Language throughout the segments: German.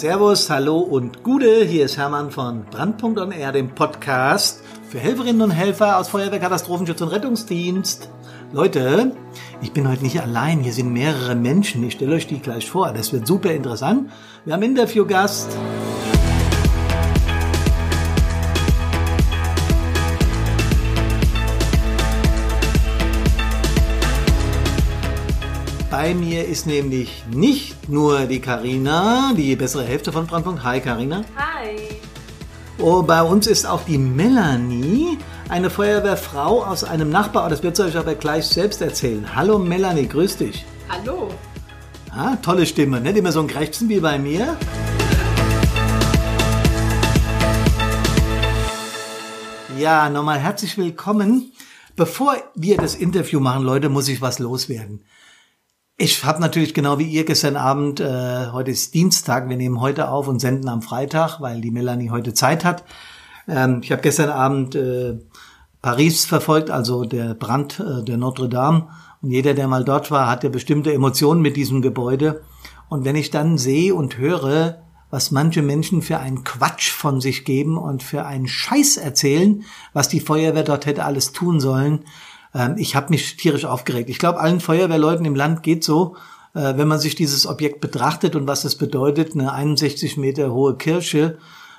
Servus, hallo und Gude. Hier ist Hermann von Brandpunkt on Air, dem Podcast für Helferinnen und Helfer aus Feuerwehr, Katastrophenschutz und Rettungsdienst. Leute, ich bin heute nicht allein. Hier sind mehrere Menschen. Ich stelle euch die gleich vor. Das wird super interessant. Wir haben Interviewgast. Bei mir ist nämlich nicht nur die Karina, die bessere Hälfte von Brandpunkt. Hi Karina. Hi. Oh, bei uns ist auch die Melanie, eine Feuerwehrfrau aus einem Nachbarort. Das wird sie euch aber gleich selbst erzählen. Hallo Melanie, grüß dich. Hallo. Ah, tolle Stimme, nicht immer so ein Krächzen wie bei mir. Ja, nochmal herzlich willkommen. Bevor wir das Interview machen, Leute, muss ich was loswerden. Ich habe natürlich genau wie ihr gestern Abend, äh, heute ist Dienstag, wir nehmen heute auf und senden am Freitag, weil die Melanie heute Zeit hat. Ähm, ich habe gestern Abend äh, Paris verfolgt, also der Brand äh, der Notre Dame. Und jeder, der mal dort war, hat ja bestimmte Emotionen mit diesem Gebäude. Und wenn ich dann sehe und höre, was manche Menschen für einen Quatsch von sich geben und für einen Scheiß erzählen, was die Feuerwehr dort hätte alles tun sollen, ähm, ich habe mich tierisch aufgeregt. Ich glaube, allen Feuerwehrleuten im Land geht so, äh, wenn man sich dieses Objekt betrachtet und was es bedeutet, eine 61 Meter hohe Kirche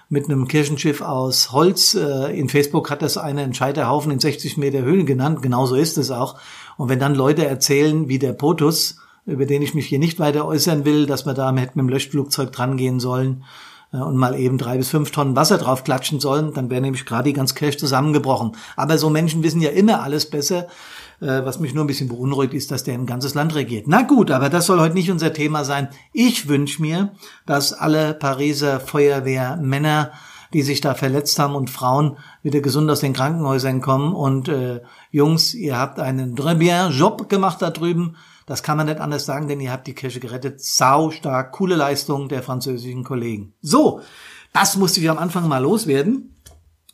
mit einem Kirchenschiff aus Holz. Äh, in Facebook hat das einen Scheiterhaufen in 60 Meter Höhe genannt. Genauso ist es auch. Und wenn dann Leute erzählen, wie der POTUS, über den ich mich hier nicht weiter äußern will, dass man da mit dem Löschflugzeug drangehen sollen, äh, und mal eben drei bis fünf Tonnen Wasser drauf klatschen sollen, dann wäre nämlich gerade die ganze Kirche zusammengebrochen. Aber so Menschen wissen ja immer alles besser. Äh, was mich nur ein bisschen beunruhigt, ist, dass der ein ganzes Land regiert. Na gut, aber das soll heute nicht unser Thema sein. Ich wünsche mir, dass alle Pariser Feuerwehrmänner die sich da verletzt haben und Frauen wieder gesund aus den Krankenhäusern kommen. Und äh, Jungs, ihr habt einen très bien Job gemacht da drüben. Das kann man nicht anders sagen, denn ihr habt die Kirche gerettet. Sau stark, coole Leistung der französischen Kollegen. So, das musste ich am Anfang mal loswerden.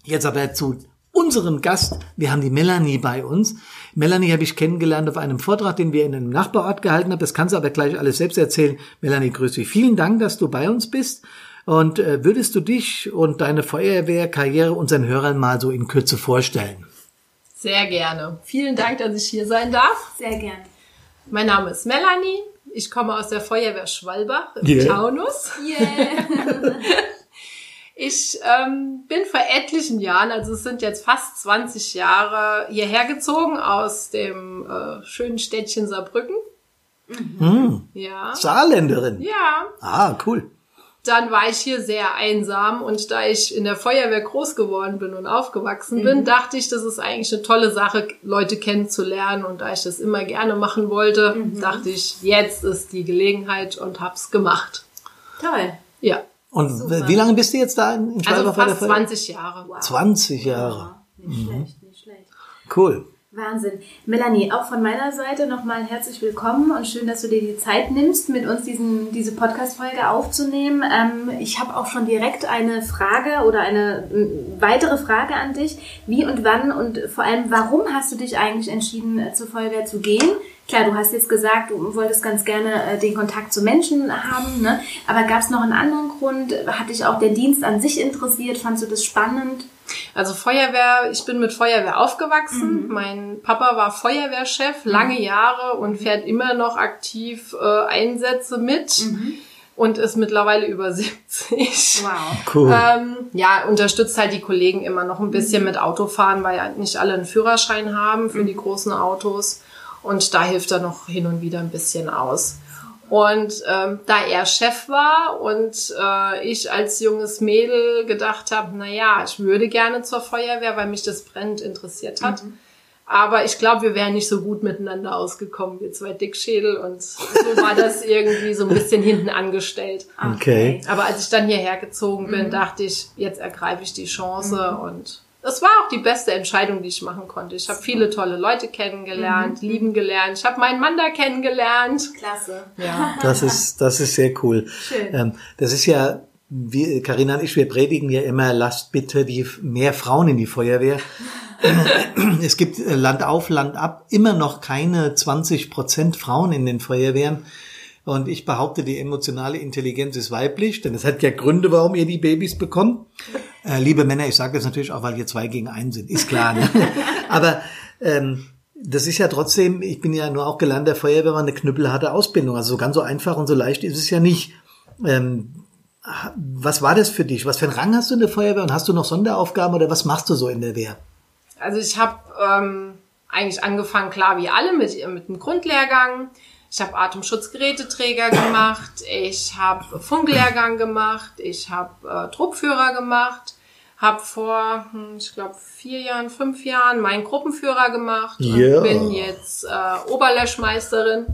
Jetzt aber zu unserem Gast. Wir haben die Melanie bei uns. Melanie habe ich kennengelernt auf einem Vortrag, den wir in einem Nachbarort gehalten haben. Das kannst du aber gleich alles selbst erzählen. Melanie, grüß dich. Vielen Dank, dass du bei uns bist. Und äh, würdest du dich und deine Feuerwehrkarriere unseren Hörern mal so in Kürze vorstellen? Sehr gerne. Vielen Dank, dass ich hier sein darf. Sehr gerne. Mein Name ist Melanie. Ich komme aus der Feuerwehr Schwalbach im Yeah. Taunus. Yeah. Ich ähm, bin vor etlichen Jahren, also es sind jetzt fast 20 Jahre, hierher gezogen aus dem äh, schönen Städtchen Saarbrücken. Hm, Ja. Saarländerin. Ja. Ah, cool. Dann war ich hier sehr einsam und da ich in der Feuerwehr groß geworden bin und aufgewachsen bin, dachte ich, das ist eigentlich eine tolle Sache, Leute kennenzulernen. Und da ich das immer gerne machen wollte, dachte ich, jetzt ist die Gelegenheit und hab's gemacht. Toll. Ja, Und Super. wie lange bist du jetzt da in also Schwalbach der fast Feuerwehr? 20 Jahre. Wow. 20 Jahre. Ja, nicht schlecht, nicht schlecht. Cool. Wahnsinn. Melanie, auch von meiner Seite nochmal herzlich willkommen und schön, dass du dir die Zeit nimmst, mit uns diesen, diese Podcast-Folge aufzunehmen. Ähm, ich habe auch schon direkt eine Frage oder eine weitere Frage an dich. Wie und wann und vor allem, warum hast du dich eigentlich entschieden, äh, zur Feuerwehr zu gehen? Klar, du hast jetzt gesagt, du wolltest ganz gerne äh, den Kontakt zu Menschen haben, ne? aber gab es noch einen anderen Grund? Hat dich auch der Dienst an sich interessiert? Fandst du das spannend? Also Feuerwehr, ich bin mit Feuerwehr aufgewachsen. Mein Papa war Feuerwehrchef lange Jahre und fährt immer noch aktiv äh, Einsätze mit und ist mittlerweile über 70. Wow. Cool. Ähm, ja, unterstützt halt die Kollegen immer noch ein bisschen mit Autofahren, weil ja nicht alle einen Führerschein haben für die großen Autos. Und da hilft er noch hin und wieder ein bisschen aus. Und ähm, da er Chef war und äh, ich als junges Mädel gedacht habe, na ja, ich würde gerne zur Feuerwehr, weil mich das brennend interessiert hat. Aber ich glaube, wir wären nicht so gut miteinander ausgekommen, wir zwei Dickschädel. Und so war das irgendwie so ein bisschen hinten angestellt. Okay. Aber als ich dann hierher gezogen bin, dachte ich, jetzt ergreife ich die Chance und es war auch die beste Entscheidung, die ich machen konnte. Ich habe viele tolle Leute kennengelernt, lieben gelernt. Ich habe meinen Mann da kennengelernt. Klasse. Ja. Das ist, das ist sehr cool. Schön. Ähm, das ist ja, wir, Carina und ich, wir predigen ja immer, lasst bitte die mehr Frauen in die Feuerwehr. es gibt äh, Land auf, Land ab immer noch keine 20 Prozent Frauen in den Feuerwehren. Und ich behaupte, die emotionale Intelligenz ist weiblich, denn es hat ja Gründe, warum ihr die Babys bekommt. Äh, liebe Männer, ich sage das natürlich auch, weil ihr zwei gegen einen sind, ist klar. Ne? Aber ähm, das ist ja trotzdem, ich bin ja nur auch gelernter Feuerwehrmann, eine knüppelharte Ausbildung. Also so ganz so einfach und so leicht ist es ja nicht. Ähm, was war das für dich? Was für einen Rang hast du in der Feuerwehr und hast du noch Sonderaufgaben oder was machst du so in der Wehr? Also ich habe ähm, eigentlich angefangen, klar wie alle, mit, mit einem Grundlehrgang. Ich habe Atemschutzgeräteträger gemacht, ich habe Funklehrgang gemacht, ich habe äh, Truppführer gemacht, habe vor, hm, ich glaube, vier Jahren, fünf Jahren meinen Gruppenführer gemacht Ja. und bin jetzt äh, Oberlöschmeisterin.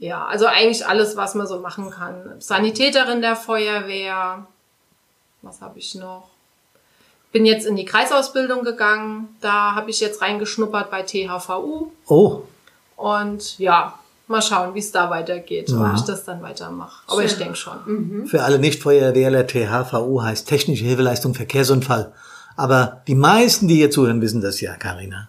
Ja, also eigentlich alles, was man so machen kann. Sanitäterin der Feuerwehr. Was habe ich noch? Bin jetzt in die Kreisausbildung gegangen. Da habe ich jetzt reingeschnuppert bei THVU. Oh, Und ja, mal schauen, wie es da weitergeht, Ja. ob ich das dann weitermache. Aber ich denke schon. für alle Nicht-Feuerwehrler, THVU heißt Technische Hilfeleistung Verkehrsunfall. Aber die meisten, die hier zuhören, wissen das ja, Karina.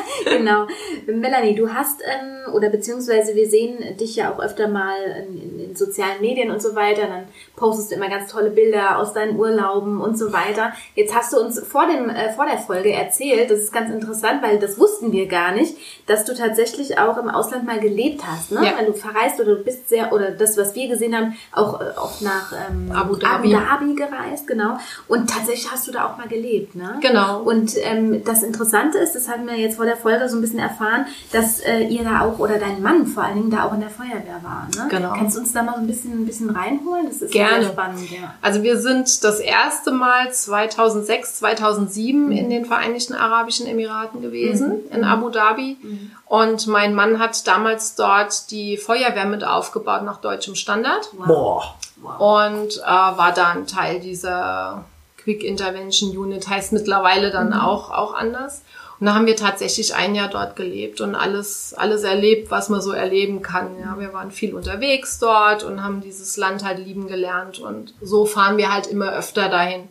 genau. Melanie, du hast, ähm, oder beziehungsweise wir sehen dich ja auch öfter mal in, in, sozialen Medien und so weiter, dann postest du immer ganz tolle Bilder aus deinen Urlauben und so weiter. Jetzt hast du uns vor, dem, äh, vor der Folge erzählt, das ist ganz interessant, weil das wussten wir gar nicht, dass du tatsächlich auch im Ausland mal gelebt hast, ne? Ja. Weil du verreist oder du bist sehr, oder das, was wir gesehen haben, auch, äh, auch nach ähm, Abu Dhabi. Abu Dhabi gereist, genau. Und tatsächlich hast du da auch mal gelebt, ne? Genau. Und ähm, das Interessante ist, das haben wir jetzt vor der Folge so ein bisschen erfahren, dass äh, ihr da auch oder dein Mann vor allen Dingen da auch in der Feuerwehr war. Ne? Genau. Kannst du uns da mal so ein bisschen, ein bisschen reinholen? Das ist Gerne. sehr spannend, ja. Also wir sind das erste Mal 2006, 2007 in den Vereinigten Arabischen Emiraten gewesen, in Abu Dhabi. Und mein Mann hat damals dort die Feuerwehr mit aufgebaut nach deutschem Standard Boah. und äh, war da ein Teil dieser Quick Intervention Unit, heißt mittlerweile dann auch, auch anders. Und da haben wir tatsächlich ein Jahr dort gelebt und alles, alles erlebt, was man so erleben kann. Ja, wir waren viel unterwegs dort und haben dieses Land halt lieben gelernt und so fahren wir halt immer öfter dahin.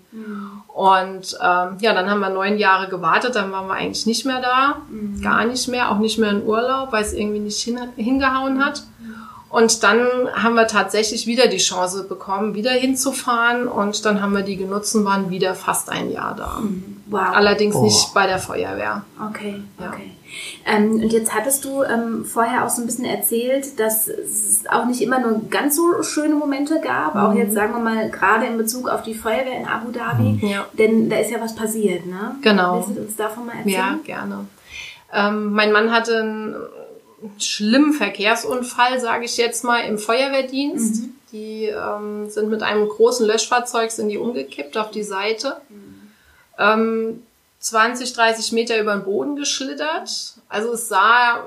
Und ähm, ja, dann haben wir neun Jahre gewartet, dann waren wir eigentlich nicht mehr da, gar nicht mehr, auch nicht mehr in Urlaub, weil es irgendwie nicht hin, hingehauen hat. Und dann haben wir tatsächlich wieder die Chance bekommen, wieder hinzufahren. Und dann haben wir die genutzt und waren wieder fast ein Jahr da. Wow. Allerdings Oh. nicht bei der Feuerwehr. Okay, Ja. okay. Ähm, und jetzt hattest du ähm, vorher auch so ein bisschen erzählt, dass es auch nicht immer nur ganz so schöne Momente gab, auch jetzt sagen wir mal gerade in Bezug auf die Feuerwehr in Abu Dhabi, Ja. denn da ist ja was passiert, ne? Genau. Willst du uns davon mal Ja, erzählen? gerne. Ähm, mein Mann hatte einen schlimmen Verkehrsunfall, sage ich jetzt mal, im Feuerwehrdienst. Die ähm, sind mit einem großen Löschfahrzeug sind die umgekippt auf die Seite. Ähm, 20, 30 Meter über den Boden geschlittert. Also es sah,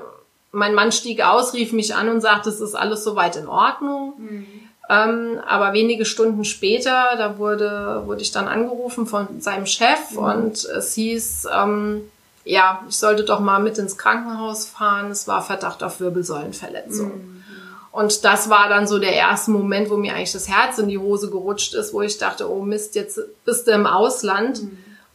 mein Mann stieg aus, rief mich an und sagte, es ist alles soweit in Ordnung. Ähm, aber wenige Stunden später, da wurde, wurde ich dann angerufen von seinem Chef und es hieß, ähm, ja, ich sollte doch mal mit ins Krankenhaus fahren. Es war Verdacht auf Wirbelsäulenverletzung. Und das war dann so der erste Moment, wo mir eigentlich das Herz in die Hose gerutscht ist, wo ich dachte, oh Mist, jetzt bist du im Ausland.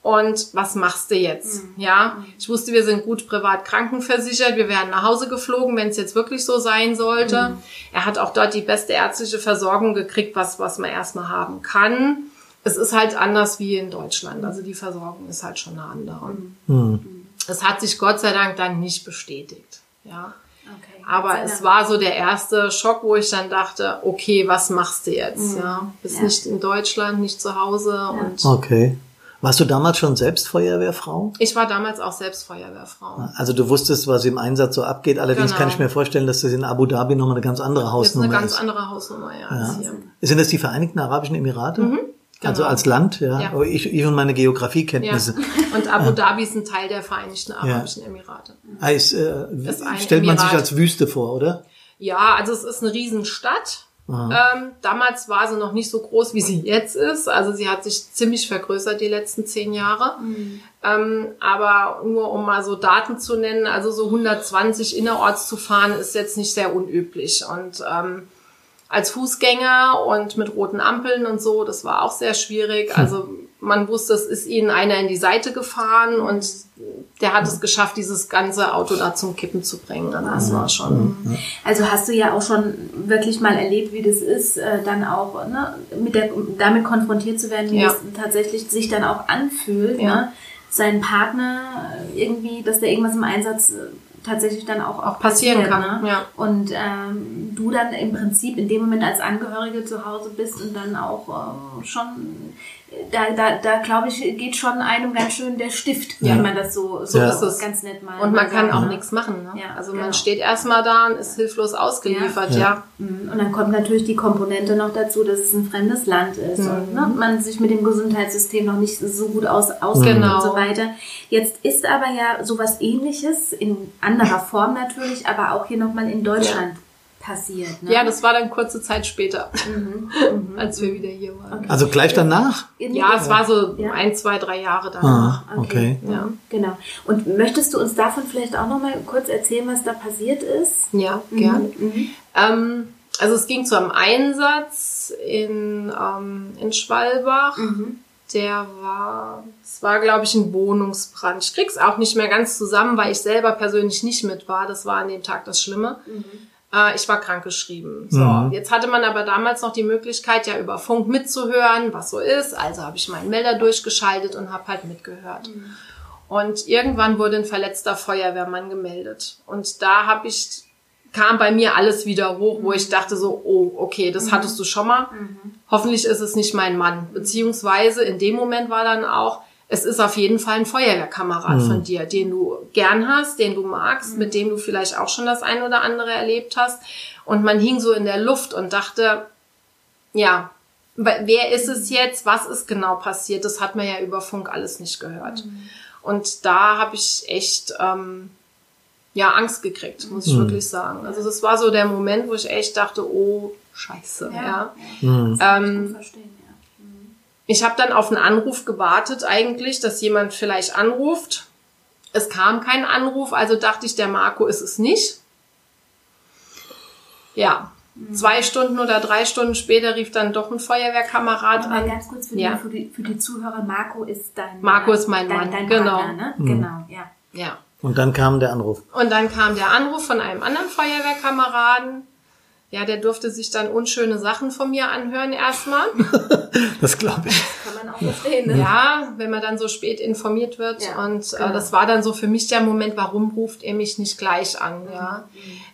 Und was machst du jetzt? Ja, ich wusste, wir sind gut privat krankenversichert. Wir werden nach Hause geflogen, wenn es jetzt wirklich so sein sollte. Er hat auch dort die beste ärztliche Versorgung gekriegt, was, was man erstmal haben kann. Es ist halt anders wie in Deutschland. Also die Versorgung ist halt schon eine andere. Es hat sich Gott sei Dank dann nicht bestätigt. Ja. Okay. Aber es war so der erste Schock, wo ich dann dachte, okay, was machst du jetzt? Ja, bist Ja. nicht in Deutschland, nicht zu Hause und Okay. Warst du damals schon selbst Feuerwehrfrau? ich war damals auch selbst Feuerwehrfrau. Also du wusstest, was im Einsatz so abgeht. Allerdings Genau. kann ich mir vorstellen, dass das in Abu Dhabi nochmal eine ganz andere Das ist Hausnummer eine ganz ist. andere Hausnummer ja, als hier. Sind das die Vereinigten Arabischen Emirate? Also genau. als Land, ja. Ja. Aber ich, ich und meine Ja. Geografiekenntnisse. Und Abu Dhabi ist ein Teil der Vereinigten Arabischen Emirate. Heißt, äh, Ist ein stellt man sich Emirat. als Wüste vor, oder? Ja, also es ist eine Riesenstadt. Ähm, damals war sie noch nicht so groß, wie sie jetzt ist. Also sie hat sich ziemlich vergrößert die letzten zehn Jahre. Ähm, aber nur um mal so Daten zu nennen, also so 120 innerorts zu fahren, ist jetzt nicht sehr unüblich. Und ähm, als Fußgänger und mit roten Ampeln und so, das war auch sehr schwierig. Also man wusste, es ist ihnen einer in die Seite gefahren und der hat es geschafft, dieses ganze Auto da zum Kippen zu bringen. Und das war schon. Also hast du ja auch schon wirklich mal erlebt, wie das ist, äh, dann auch ne, mit der, damit konfrontiert zu werden, wie Ja. es tatsächlich sich dann auch anfühlt, Ja. ne? seinen Partner irgendwie, dass da irgendwas im Einsatz äh, tatsächlich dann auch, auch passieren passiert, kann, Ne? ja. Und ähm, du dann im Prinzip in dem Moment als Angehörige zu Hause bist und dann auch ähm, schon, da, da, da glaube ich, geht schon einem ganz schön der Stift, Ja. wenn man das so, so Ja. ist es. ganz nett mal Und man kann sagt, auch ne? nichts machen. Ne? Ja, also genau. man steht erstmal da und ist hilflos ausgeliefert, Ja. ja. Mhm. Und dann kommt natürlich die Komponente noch dazu, dass es ein fremdes Land ist Mhm. und ne, man sich mit dem Gesundheitssystem noch nicht so gut aus, auskennt Genau. und so weiter. Jetzt ist aber ja sowas ähnliches, in anderer Form natürlich, aber auch hier nochmal in Deutschland passiert. Ne? Ja, das war dann kurze Zeit später, als wir wieder hier waren. Also gleich danach? Ja, es war so Ja. ein, zwei, drei Jahre danach. Ah, okay. Ja. Genau. Und möchtest du uns davon vielleicht auch nochmal kurz erzählen, was da passiert ist? Ja, gerne. Mhm. Ähm, also es ging zu einem Einsatz in, ähm, in Schwalbach. Der war, es war glaube ich ein Wohnungsbrand. Ich krieg's auch nicht mehr ganz zusammen, weil ich selber persönlich nicht mit war. Das war an dem Tag das Schlimme. Äh, ich war krankgeschrieben. So, Mhm. jetzt hatte man aber damals noch die Möglichkeit, ja über Funk mitzuhören, was so ist. Also habe ich meinen Melder durchgeschaltet und habe halt mitgehört. Und irgendwann wurde ein verletzter Feuerwehrmann gemeldet. Und da habe ich kam bei mir alles wieder hoch, wo ich dachte so, oh, okay, das hattest du schon mal. Hoffentlich ist es nicht mein Mann. Beziehungsweise in dem Moment war dann auch, es ist auf jeden Fall ein Feuerwehrkamerad von dir, den du gern hast, den du magst, mit dem du vielleicht auch schon das ein oder andere erlebt hast. Und man hing so in der Luft und dachte, ja, wer ist es jetzt? Was ist genau passiert? Das hat man ja über Funk alles nicht gehört. Und da habe ich echt ähm, ja Angst gekriegt, muss ich wirklich sagen. Also das war so der Moment, wo ich echt dachte, oh Scheiße, ja. Mhm. Ähm, Verstehen, ja. Ich habe dann auf einen Anruf gewartet eigentlich, dass jemand vielleicht anruft. Es kam kein Anruf, also dachte ich, der Marco ist es nicht. Ja, zwei Stunden oder drei Stunden später rief dann doch ein Feuerwehrkamerad an. ganz kurz für, Ja. die, für, die, für die Zuhörer, Marco ist dein Marco ist mein dein, Mann, dein genau. Partner, ne? Genau, ja. Ja. Und dann kam der Anruf. Und dann kam der Anruf von einem anderen Feuerwehrkameraden. Ja, der durfte sich dann unschöne Sachen von mir anhören erstmal. Das glaube ich. Kann man auch verstehen, ne? Ja, wenn man dann so spät informiert wird. Ja, und äh, genau. das war dann so für mich der Moment, warum ruft er mich nicht gleich an? Ja.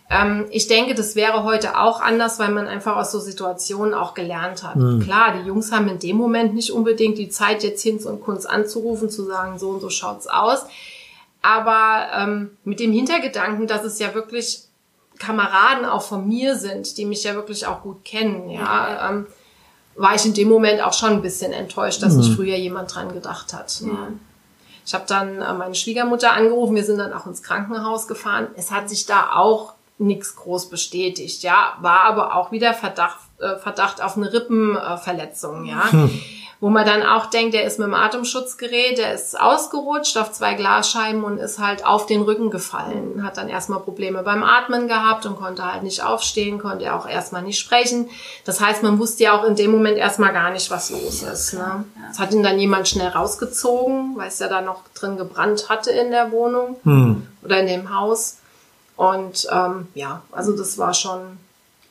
Ähm, ich denke, das wäre heute auch anders, weil man einfach aus so Situationen auch gelernt hat. Klar, die Jungs haben in dem Moment nicht unbedingt die Zeit, jetzt Hinz und Kunz anzurufen, zu sagen, so und so schaut's aus. Aber ähm, mit dem Hintergedanken, dass es ja wirklich Kameraden auch von mir sind, die mich ja wirklich auch gut kennen, ja, ähm, war ich in dem Moment auch schon ein bisschen enttäuscht, dass nicht früher jemand dran gedacht hat. Ne? Ich habe dann äh, meine Schwiegermutter angerufen, wir sind dann auch ins Krankenhaus gefahren. Es hat sich da auch nichts groß bestätigt, ja, war aber auch wieder Verdacht, äh, Verdacht auf eine Rippenverletzung, ja. Wo man dann auch denkt, der ist mit dem Atemschutzgerät, der ist ausgerutscht auf zwei Glasscheiben und ist halt auf den Rücken gefallen. Hat dann erstmal Probleme beim Atmen gehabt und konnte halt nicht aufstehen, konnte auch erstmal nicht sprechen. Das heißt, man wusste ja auch in dem Moment erstmal gar nicht, was los ist. Ne? Es hat ihn dann jemand schnell rausgezogen, weil es ja da noch drin gebrannt hatte in der Wohnung Hm. oder in dem Haus. Und ähm, ja, also das war schon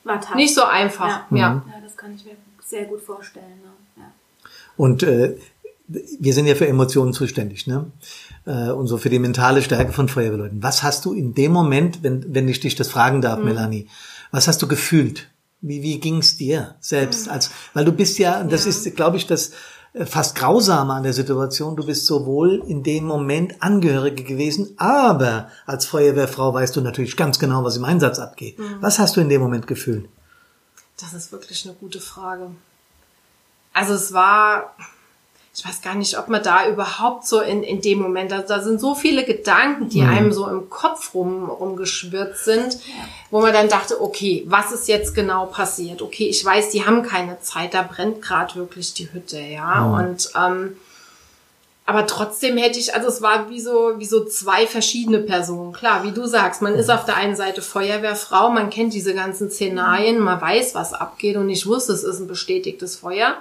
War nicht so einfach. Ja. Ja. Ja, das kann ich mir sehr gut vorstellen. Ne? Ja. Und äh, wir sind ja für Emotionen zuständig, ne? Äh, und so für die mentale Stärke von Feuerwehrleuten. Was hast du in dem Moment, wenn, wenn ich dich das fragen darf, Melanie, was hast du gefühlt? Wie, wie ging's dir selbst? Als, weil du bist ja, das ist, glaube ich, das äh, fast grausame an der Situation, du bist sowohl in dem Moment Angehörige gewesen, aber als Feuerwehrfrau weißt du natürlich ganz genau, was im Einsatz abgeht. Was hast du in dem Moment gefühlt? Das ist wirklich eine gute Frage. Also es war, ich weiß gar nicht, ob man da überhaupt so in, in dem Moment, da, da sind so viele Gedanken, die einem so im Kopf rum, rumgeschwirrt sind, wo man dann dachte, okay, was ist jetzt genau passiert? Okay, ich weiß, die haben keine Zeit, da brennt gerade wirklich die Hütte, ja. Und ähm, aber trotzdem hätte ich, also es war wie so, wie so zwei verschiedene Personen. Klar, wie du sagst, man ist auf der einen Seite Feuerwehrfrau, man kennt diese ganzen Szenarien, man weiß, was abgeht und ich wusste, es ist ein bestätigtes Feuer.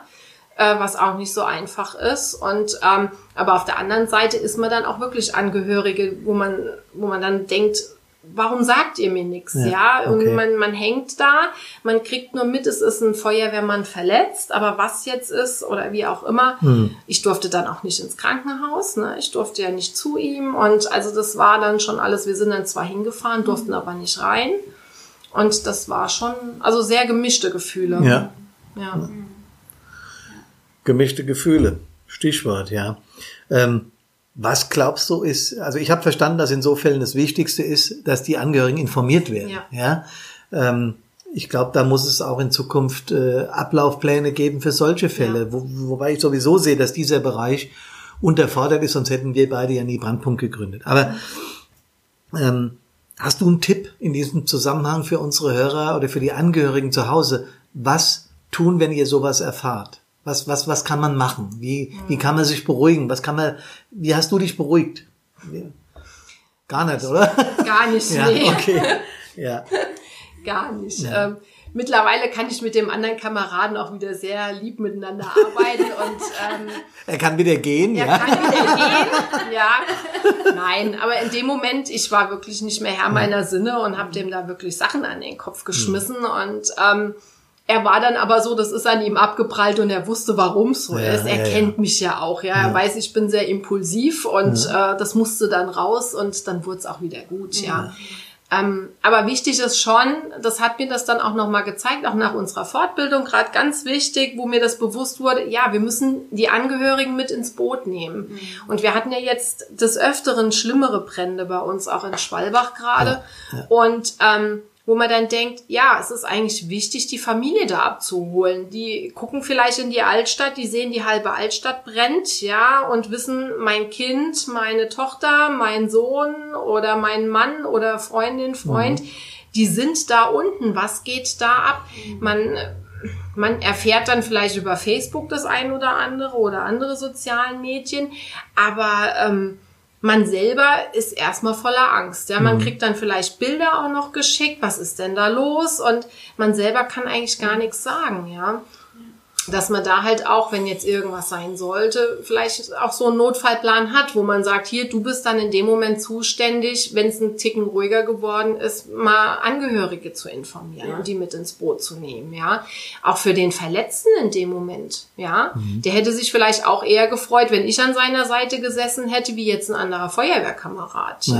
Äh, was auch nicht so einfach ist. Und ähm, aber auf der anderen Seite ist man dann auch wirklich Angehörige, wo man, wo man dann denkt, warum sagt ihr mir nichts? Ja, ja? und man, man hängt da, man kriegt nur mit, es ist ein Feuerwehrmann verletzt, aber was jetzt ist oder wie auch immer, hm. ich durfte dann auch nicht ins Krankenhaus, ne? ich durfte ja nicht zu ihm und also das war dann schon alles, wir sind dann zwar hingefahren, durften aber nicht rein und das war schon, also sehr gemischte Gefühle. Ja. ja. Gemischte Gefühle, Stichwort, ja. Ähm, was glaubst du ist, also ich habe verstanden, dass in so Fällen das Wichtigste ist, dass die Angehörigen informiert werden. Ja. ja? Ähm, ich glaube, da muss es auch in Zukunft äh, Ablaufpläne geben für solche Fälle, ja. wo, wobei ich sowieso sehe, dass dieser Bereich unterfordert ist, sonst hätten wir beide ja nie Brandpunkt gegründet. Aber ähm, hast du einen Tipp in diesem Zusammenhang für unsere Hörer oder für die Angehörigen zu Hause? Was tun, wenn ihr sowas erfahrt? Was, was, was kann man machen? Wie, wie kann man sich beruhigen? Was kann man, wie hast du dich beruhigt? Gar nicht, oder? Gar nicht, ja, nee. Okay. Ja. Gar nicht. Ja. Ähm, mittlerweile kann ich mit dem anderen Kameraden auch wieder sehr lieb miteinander arbeiten und ähm, er kann wieder gehen, er ja. kann wieder gehen, ja. Nein, aber in dem Moment, ich war wirklich nicht mehr Herr meiner Sinne und habe dem da wirklich Sachen an den Kopf geschmissen mhm. und ähm, er war dann aber so, das ist an ihm abgeprallt und er wusste, warum es so ja, ist. Er ja, kennt ja. mich ja auch, ja. Er weiß, ich bin sehr impulsiv und äh, das musste dann raus und dann wurde es auch wieder gut, ja. Ähm, aber wichtig ist schon, das hat mir das dann auch nochmal gezeigt, auch nach unserer Fortbildung, gerade ganz wichtig, wo mir das bewusst wurde, ja, wir müssen die Angehörigen mit ins Boot nehmen. Mhm. Und wir hatten ja jetzt des Öfteren schlimmere Brände bei uns, auch in Schwalbach gerade. Und ähm, wo man dann denkt, ja, es ist eigentlich wichtig, die Familie da abzuholen. Die gucken vielleicht in die Altstadt, die sehen, die halbe Altstadt brennt, ja, und wissen, mein Kind, meine Tochter, mein Sohn oder mein Mann oder Freundin, Freund, mhm. die sind da unten. Was geht da ab? Man, man erfährt dann vielleicht über Facebook das ein oder andere oder andere sozialen Medien, aber ähm, man selber ist erstmal voller Angst. Ja, man mhm. kriegt dann vielleicht Bilder auch noch geschickt. Was ist denn da los? Und man selber kann eigentlich gar nichts sagen. Ja, dass man da halt auch, wenn jetzt irgendwas sein sollte, vielleicht auch so einen Notfallplan hat, wo man sagt, hier, du bist dann in dem Moment zuständig, wenn es ein Ticken ruhiger geworden ist, mal Angehörige zu informieren ja. und die mit ins Boot zu nehmen, ja. Auch für den Verletzten in dem Moment, ja. Mhm. Der hätte sich vielleicht auch eher gefreut, wenn ich an seiner Seite gesessen hätte, wie jetzt ein anderer Feuerwehrkamerad, ja.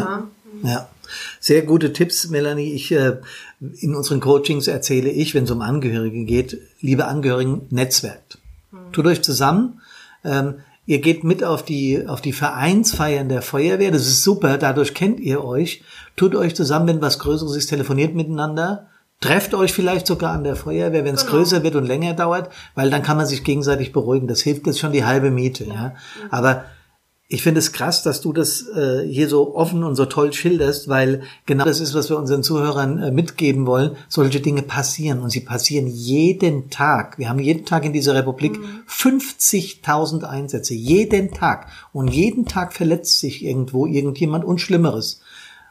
ja. ja. Sehr gute Tipps, Melanie. Ich äh, in unseren Coachings erzähle ich, wenn es um Angehörige geht, liebe Angehörigen, netzwerkt. Mhm. Tut euch zusammen. Ähm, ihr geht mit auf die, auf die Vereinsfeiern der Feuerwehr. Das ist super. Dadurch kennt ihr euch. Tut euch zusammen, wenn was Größeres ist, telefoniert miteinander. Trefft euch vielleicht sogar an der Feuerwehr, wenn es genau. größer wird und länger dauert, weil dann kann man sich gegenseitig beruhigen. Das hilft jetzt schon die halbe Miete. Ja. ja. Aber ich finde es krass, dass du das äh, hier so offen und so toll schilderst, weil genau das ist, was wir unseren Zuhörern äh, mitgeben wollen. Solche Dinge passieren und sie passieren jeden Tag. Wir haben jeden Tag in dieser Republik mhm. 50.000 Einsätze, jeden Tag. Und jeden Tag verletzt sich irgendwo irgendjemand und Schlimmeres.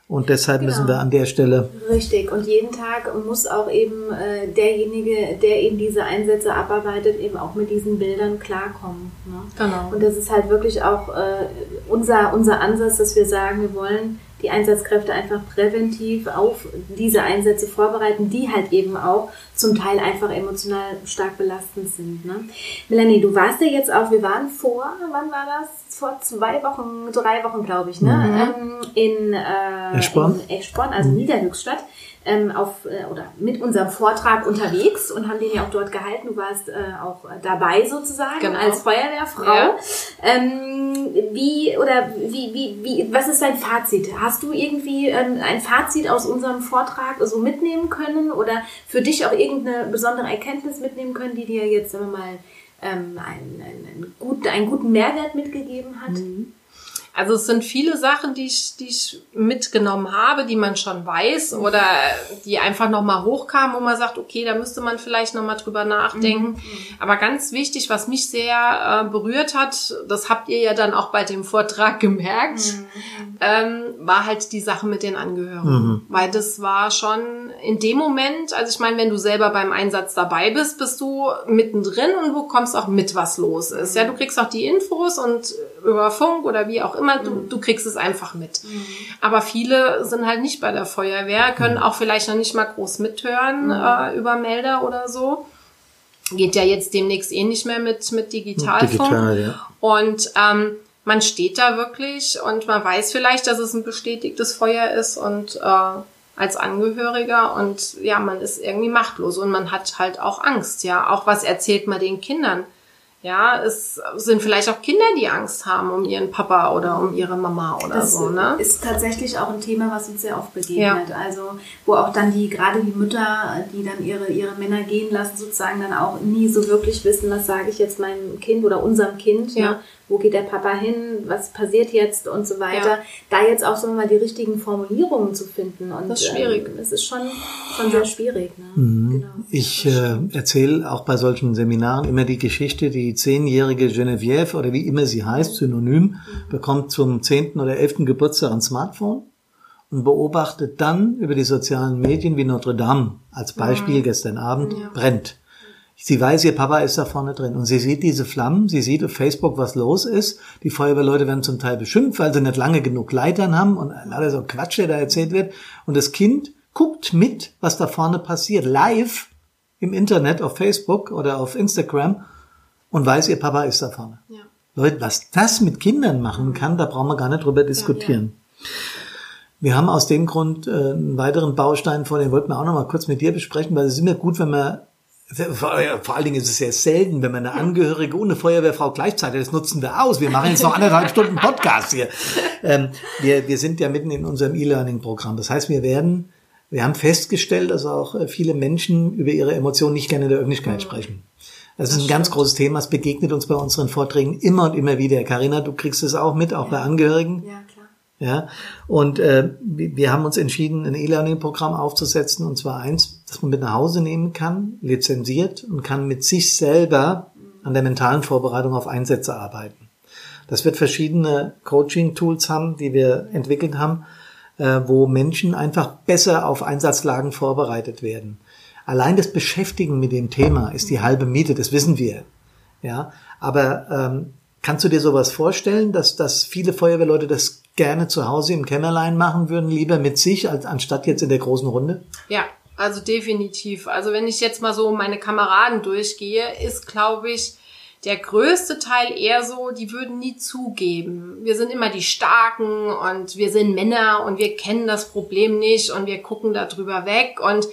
Und deshalb genau. müssen wir an der Stelle. Richtig. Und jeden Tag muss auch eben äh, derjenige, der eben diese Einsätze abarbeitet, eben auch mit diesen Bildern klarkommen. Ne? Genau. Und das ist halt wirklich auch äh, unser, unser Ansatz, dass wir sagen, wir wollen die Einsatzkräfte einfach präventiv auf diese Einsätze vorbereiten, die halt eben auch zum Teil einfach emotional stark belastend sind. Ne? Melanie, du warst ja jetzt auch, wir waren vor, wann war das? Vor zwei Wochen, drei Wochen, glaube ich, ne? Mhm. Ähm, in, äh, Eschborn. in Eschborn, also mhm. Niederhöchstadt ähm, auf äh, oder mit unserem Vortrag unterwegs und haben den ja auch dort gehalten. Du warst äh, auch dabei sozusagen genau. als Feuerwehrfrau. Ja. Ähm, wie oder wie, wie, wie, was ist dein Fazit? Hast du irgendwie ähm, ein Fazit aus unserem Vortrag so mitnehmen können oder für dich auch irgendeine besondere Erkenntnis mitnehmen können, die dir jetzt, sagen wir mal, ähm, einen, einen, einen, gut, einen guten Mehrwert mitgegeben hat? Mhm. Also es sind viele Sachen, die ich, die ich mitgenommen habe, die man schon weiß oder die einfach nochmal hochkamen, wo man sagt, okay, da müsste man vielleicht nochmal drüber nachdenken. Mhm. Aber ganz wichtig, was mich sehr äh, berührt hat, das habt ihr ja dann auch bei dem Vortrag gemerkt, mhm. ähm, war halt die Sache mit den Angehörigen. Mhm. Weil das war schon in dem Moment, also ich meine, wenn du selber beim Einsatz dabei bist, bist du mittendrin und du kommst auch mit, was los ist. Ja, du kriegst auch die Infos und über Funk oder wie auch immer du, mhm. du kriegst es einfach mit. Mhm. Aber viele sind halt nicht bei der Feuerwehr, können mhm. auch vielleicht noch nicht mal groß mithören äh, über Melder oder so. Geht ja jetzt demnächst eh nicht mehr mit, mit Digitalfunk. Digital, ja. Und ähm, man steht da wirklich und man weiß vielleicht, dass es ein bestätigtes Feuer ist und äh, als Angehöriger und ja, man ist irgendwie machtlos und man hat halt auch Angst, ja. Auch was erzählt man den Kindern? Ja, es sind vielleicht auch Kinder, die Angst haben um ihren Papa oder um ihre Mama oder das so. Ne? ist tatsächlich auch ein Thema, was uns sehr oft begegnet. Ja. Also wo auch dann die, gerade die Mütter, die dann ihre, ihre Männer gehen lassen, sozusagen dann auch nie so wirklich wissen, was sage ich jetzt meinem Kind oder unserem Kind. Ja. Ne? Wo geht der Papa hin, was passiert jetzt und so weiter. Ja. Da jetzt auch so mal die richtigen Formulierungen zu finden. Und, das ist schwierig. Ähm, es ist schon, schon sehr schwierig. Ne? Mhm. Genau. Ich äh, erzähle auch bei solchen Seminaren immer die Geschichte, die zehnjährige Geneviève oder wie immer sie heißt, synonym, mhm. bekommt zum zehnten oder elften Geburtstag ein Smartphone und beobachtet dann über die sozialen Medien, wie Notre Dame als Beispiel mhm. gestern Abend ja. brennt. Sie weiß, ihr Papa ist da vorne drin. Und sie sieht diese Flammen, sie sieht auf Facebook, was los ist. Die Feuerwehrleute werden zum Teil beschimpft, weil sie nicht lange genug Leitern haben und alles so Quatsch, der da erzählt wird. Und das Kind guckt mit, was da vorne passiert, live im Internet, auf Facebook oder auf Instagram und weiß, ihr Papa ist da vorne. Ja. Leute, was das mit Kindern machen kann, da brauchen wir gar nicht drüber diskutieren. Ja, ja. Wir haben aus dem Grund äh, einen weiteren Baustein vor, den wollten wir auch noch mal kurz mit dir besprechen, weil es ist immer gut, wenn man vor allen Dingen ist es sehr selten, wenn man eine Angehörige und eine Feuerwehrfrau gleichzeitig, das nutzen wir aus. Wir machen jetzt noch anderthalb Stunden Podcast hier. Ähm, wir, wir sind ja mitten in unserem E-Learning-Programm. Das heißt, wir werden, wir haben festgestellt, dass auch äh, viele Menschen über ihre Emotionen nicht gerne in der Öffentlichkeit sprechen. Das ist ein ganz großes Thema. Es begegnet uns bei unseren Vorträgen immer und immer wieder. Karina, du kriegst es auch mit, auch ja. bei Angehörigen. Ja, klar. Ja, und äh, wir haben uns entschieden, ein E-Learning-Programm aufzusetzen, und zwar eins, das man mit nach Hause nehmen kann, lizenziert und kann mit sich selber an der mentalen Vorbereitung auf Einsätze arbeiten. Das wird verschiedene Coaching-Tools haben, die wir entwickelt haben, äh, wo Menschen einfach besser auf Einsatzlagen vorbereitet werden. Allein das Beschäftigen mit dem Thema ist die halbe Miete, das wissen wir. Ja, aber ähm, kannst du dir sowas vorstellen, dass, dass viele Feuerwehrleute das gerne zu Hause im Kämmerlein machen würden, lieber mit sich, als anstatt jetzt in der großen Runde? Ja, also definitiv. Also wenn ich jetzt mal so meine Kameraden durchgehe, ist, glaube ich, der größte Teil eher so, die würden nie zugeben. Wir sind immer die Starken und wir sind Männer und wir kennen das Problem nicht und wir gucken da drüber weg und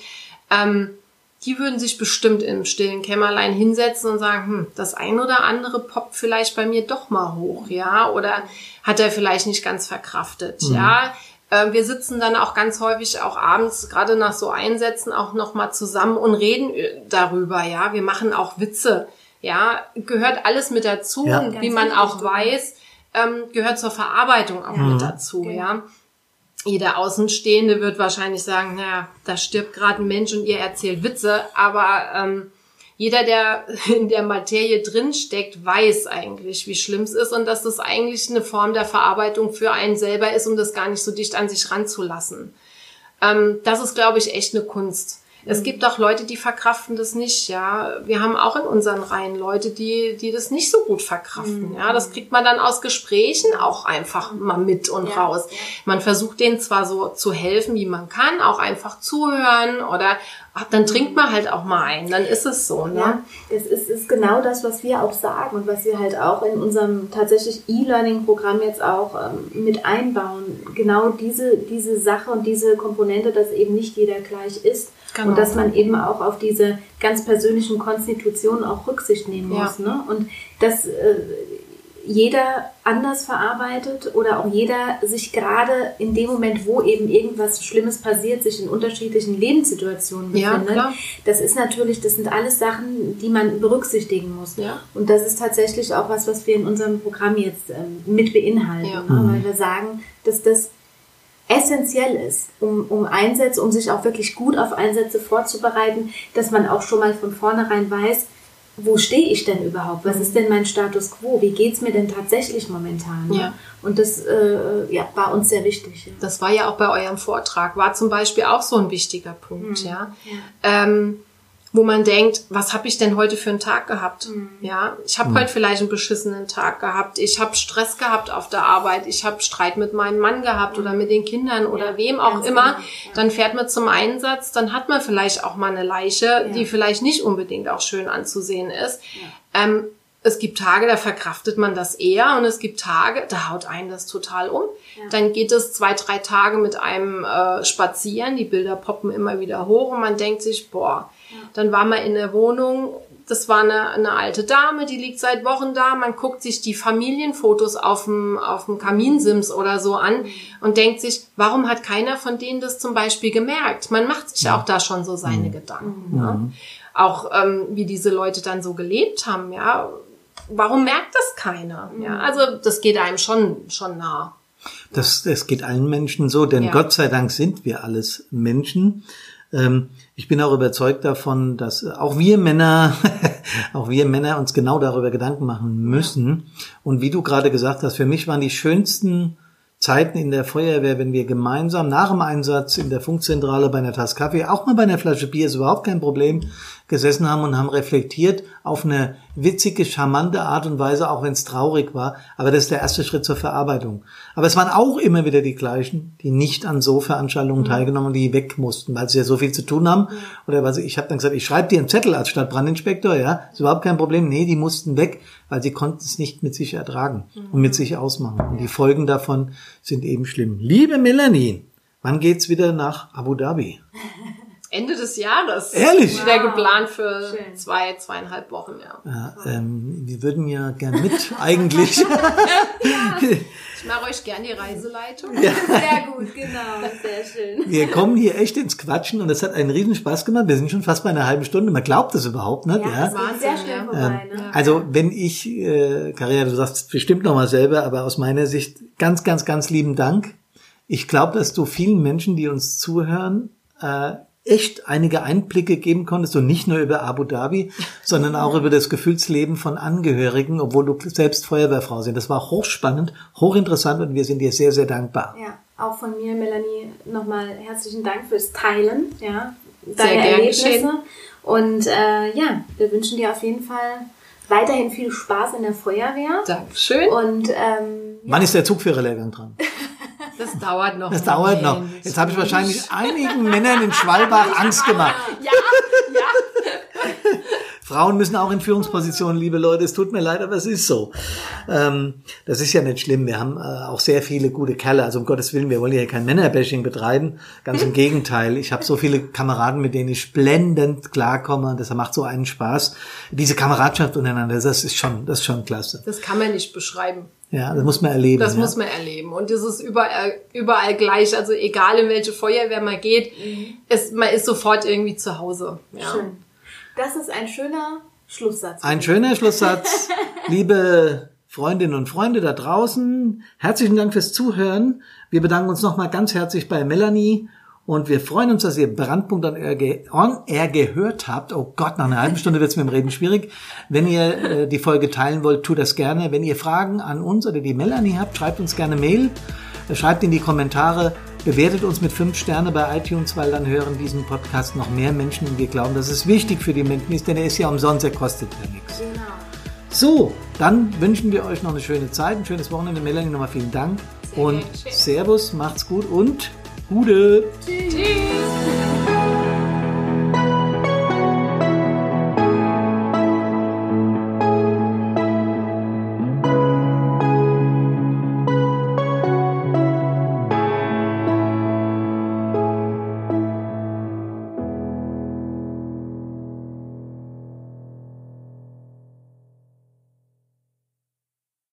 ähm, die würden sich bestimmt im stillen Kämmerlein hinsetzen und sagen, hm, das ein oder andere poppt vielleicht bei mir doch mal hoch, ja, oder hat er vielleicht nicht ganz verkraftet, mhm. ja. Äh, wir sitzen dann auch ganz häufig auch abends, gerade nach so Einsätzen, auch nochmal zusammen und reden darüber, ja. Wir machen auch Witze, ja. Gehört alles mit dazu ja. und wie man auch weiß, ähm, gehört zur Verarbeitung auch mhm. mit dazu, okay. ja jeder Außenstehende wird wahrscheinlich sagen, naja, da stirbt gerade ein Mensch und ihr erzählt Witze, aber ähm, jeder, der in der Materie drinsteckt, weiß eigentlich, wie schlimm es ist und dass das eigentlich eine Form der Verarbeitung für einen selber ist, um das gar nicht so dicht an sich ranzulassen. Ähm, das ist, glaube ich, echt eine Kunst. Es mhm. gibt auch Leute, die verkraften das nicht, ja. Wir haben auch in unseren Reihen Leute, die, die das nicht so gut verkraften, mhm. ja. Das kriegt man dann aus Gesprächen auch einfach mal mit und ja. raus. Man versucht denen zwar so zu helfen, wie man kann, auch einfach zuhören oder ach, dann trinkt man halt auch mal ein, dann ist es so, ne? Ja, es ist, ist genau das, was wir auch sagen und was wir halt auch in unserem tatsächlich E-Learning-Programm jetzt auch ähm, mit einbauen. Genau diese, diese Sache und diese Komponente, dass eben nicht jeder gleich ist Genau. Und dass man eben auch auf diese ganz persönlichen Konstitutionen auch Rücksicht nehmen muss. Ja. Ne? Und das äh, jeder anders verarbeitet oder auch jeder sich gerade in dem Moment, wo eben irgendwas Schlimmes passiert, sich in unterschiedlichen Lebenssituationen befindet. Ja, das ist natürlich, das sind alles Sachen, die man berücksichtigen muss. Ja. Und das ist tatsächlich auch was, was wir in unserem Programm jetzt ähm, mit beinhalten, ja. ne? weil wir sagen, dass das essentiell ist, um, um Einsätze, um sich auch wirklich gut auf Einsätze vorzubereiten, dass man auch schon mal von vornherein weiß, wo stehe ich denn überhaupt? Was ist denn mein Status quo? Wie geht es mir denn tatsächlich momentan? Ja. Und das äh, ja, war uns sehr wichtig. Ja. Das war ja auch bei eurem Vortrag, war zum Beispiel auch so ein wichtiger Punkt, mhm. ja. ja. Ähm, wo man denkt, was habe ich denn heute für einen Tag gehabt? Mhm. Ja, ich habe mhm. heute vielleicht einen beschissenen Tag gehabt. Ich habe Stress gehabt auf der Arbeit. Ich habe Streit mit meinem Mann gehabt mhm. oder mit den Kindern oder ja, wem auch immer. Genau. Ja. Dann fährt man zum Einsatz, dann hat man vielleicht auch mal eine Leiche, ja. die vielleicht nicht unbedingt auch schön anzusehen ist. Ähm, es gibt Tage, da verkraftet man das eher und es gibt Tage, da haut einen das total um. Ja. Dann geht es zwei, drei Tage mit einem äh, spazieren, die Bilder poppen immer wieder hoch und man denkt sich, boah, dann war man in der Wohnung, das war eine, eine alte Dame, die liegt seit Wochen da. Man guckt sich die Familienfotos auf dem, auf dem Kaminsims oder so an und denkt sich, warum hat keiner von denen das zum Beispiel gemerkt? Man macht sich ja. auch da schon so seine mhm. Gedanken. Ne? Mhm. Auch ähm, wie diese Leute dann so gelebt haben, ja. Warum merkt das keiner? Ja, mhm. also das geht einem schon, schon nah. Das, das geht allen Menschen so, denn ja. Gott sei Dank sind wir alles Menschen. Ähm, ich bin auch überzeugt davon, dass auch wir Männer, auch wir Männer uns genau darüber Gedanken machen müssen. Und wie du gerade gesagt hast, für mich waren die schönsten Zeiten in der Feuerwehr, wenn wir gemeinsam nach dem Einsatz in der Funkzentrale bei einer Tasse Kaffee, auch mal bei einer Flasche Bier, ist überhaupt kein Problem, gesessen haben und haben reflektiert auf eine witzige, charmante Art und Weise, auch wenn es traurig war. Aber das ist der erste Schritt zur Verarbeitung. Aber es waren auch immer wieder die gleichen, die nicht an so Veranstaltungen mhm. teilgenommen, die weg mussten, weil sie ja so viel zu tun haben. Mhm. Oder weil sie, ich habe dann gesagt, ich schreibe dir einen Zettel als Stadtbrandinspektor, ja, ist überhaupt kein Problem. Nee, die mussten weg, weil sie konnten es nicht mit sich ertragen mhm. und mit sich ausmachen. Und die Folgen davon sind eben schlimm. Liebe Melanie, wann geht's wieder nach Abu Dhabi? Ende des Jahres. Ehrlich? Wieder wow. geplant für Schön. zwei, zweieinhalb Wochen, ja. ja ähm, wir würden ja gern mit, eigentlich. ja. Ich mache euch gern die Reiseleitung. Ja. Sehr gut, genau, sehr schön. Wir kommen hier echt ins Quatschen und es hat einen riesen Spaß gemacht. Wir sind schon fast bei einer halben Stunde. Man glaubt das überhaupt nicht. Ja, ja. das war sehr schnell vorbei. Ähm, ne? Also wenn ich, äh, Karina, du sagst bestimmt noch mal selber, aber aus meiner Sicht ganz, ganz, ganz lieben Dank. Ich glaube, dass du vielen Menschen, die uns zuhören, äh, echt einige Einblicke geben konntest und nicht nur über Abu Dhabi, sondern auch über das Gefühlsleben von Angehörigen, obwohl du selbst Feuerwehrfrau sind. Das war hochspannend, hochinteressant und wir sind dir sehr, sehr dankbar. Ja, auch von mir, Melanie, nochmal herzlichen Dank fürs Teilen, ja, deine Erlebnisse. Geschehen. Und äh, ja, wir wünschen dir auf jeden Fall weiterhin viel Spaß in der Feuerwehr. Dankeschön. Und ähm, ja. wann ist der Zugführerlehrgang dran? Das dauert noch. Das dauert noch. Jetzt habe ich wahrscheinlich einigen Männern in Schwalbach Angst gemacht. Ja, ja. Frauen müssen auch in Führungspositionen, liebe Leute. Es tut mir leid, aber es ist so. Ähm, das ist ja nicht schlimm. Wir haben äh, auch sehr viele gute Kerle. Also um Gottes Willen, wir wollen hier kein Männerbashing betreiben. Ganz im Gegenteil. Ich habe so viele Kameraden, mit denen ich blendend klarkomme. Das macht so einen Spaß. Diese Kameradschaft untereinander, das ist schon, das ist schon klasse. Das kann man nicht beschreiben. Ja, das muss man erleben. Das ja. muss man erleben. Und das ist überall, überall gleich. Also egal in welche Feuerwehr man geht, mhm. es, man ist sofort irgendwie zu Hause. Ja. Schön. Das ist ein schöner Schlusssatz. Ein schöner Schlusssatz. Liebe Freundinnen und Freunde da draußen, herzlichen Dank fürs Zuhören. Wir bedanken uns nochmal ganz herzlich bei Melanie und wir freuen uns, dass ihr Brandpunkt on Air, gehört habt. Oh Gott, nach einer halben Stunde wird es mit dem Reden schwierig. Wenn ihr äh, die Folge teilen wollt, tut das gerne. Wenn ihr Fragen an uns oder die Melanie habt, schreibt uns gerne Mail. Äh, schreibt in die Kommentare, bewertet uns mit fünf Sterne bei iTunes, weil dann hören diesen Podcast noch mehr Menschen und wir glauben, dass es wichtig für die Menschen ist, denn er ist ja umsonst, er kostet ja nichts. Genau. So, dann wünschen wir euch noch eine schöne Zeit, ein schönes Wochenende. Melanie, nochmal vielen Dank. Sehr und Servus, macht's gut und Gute. Tschüss. Tschüss.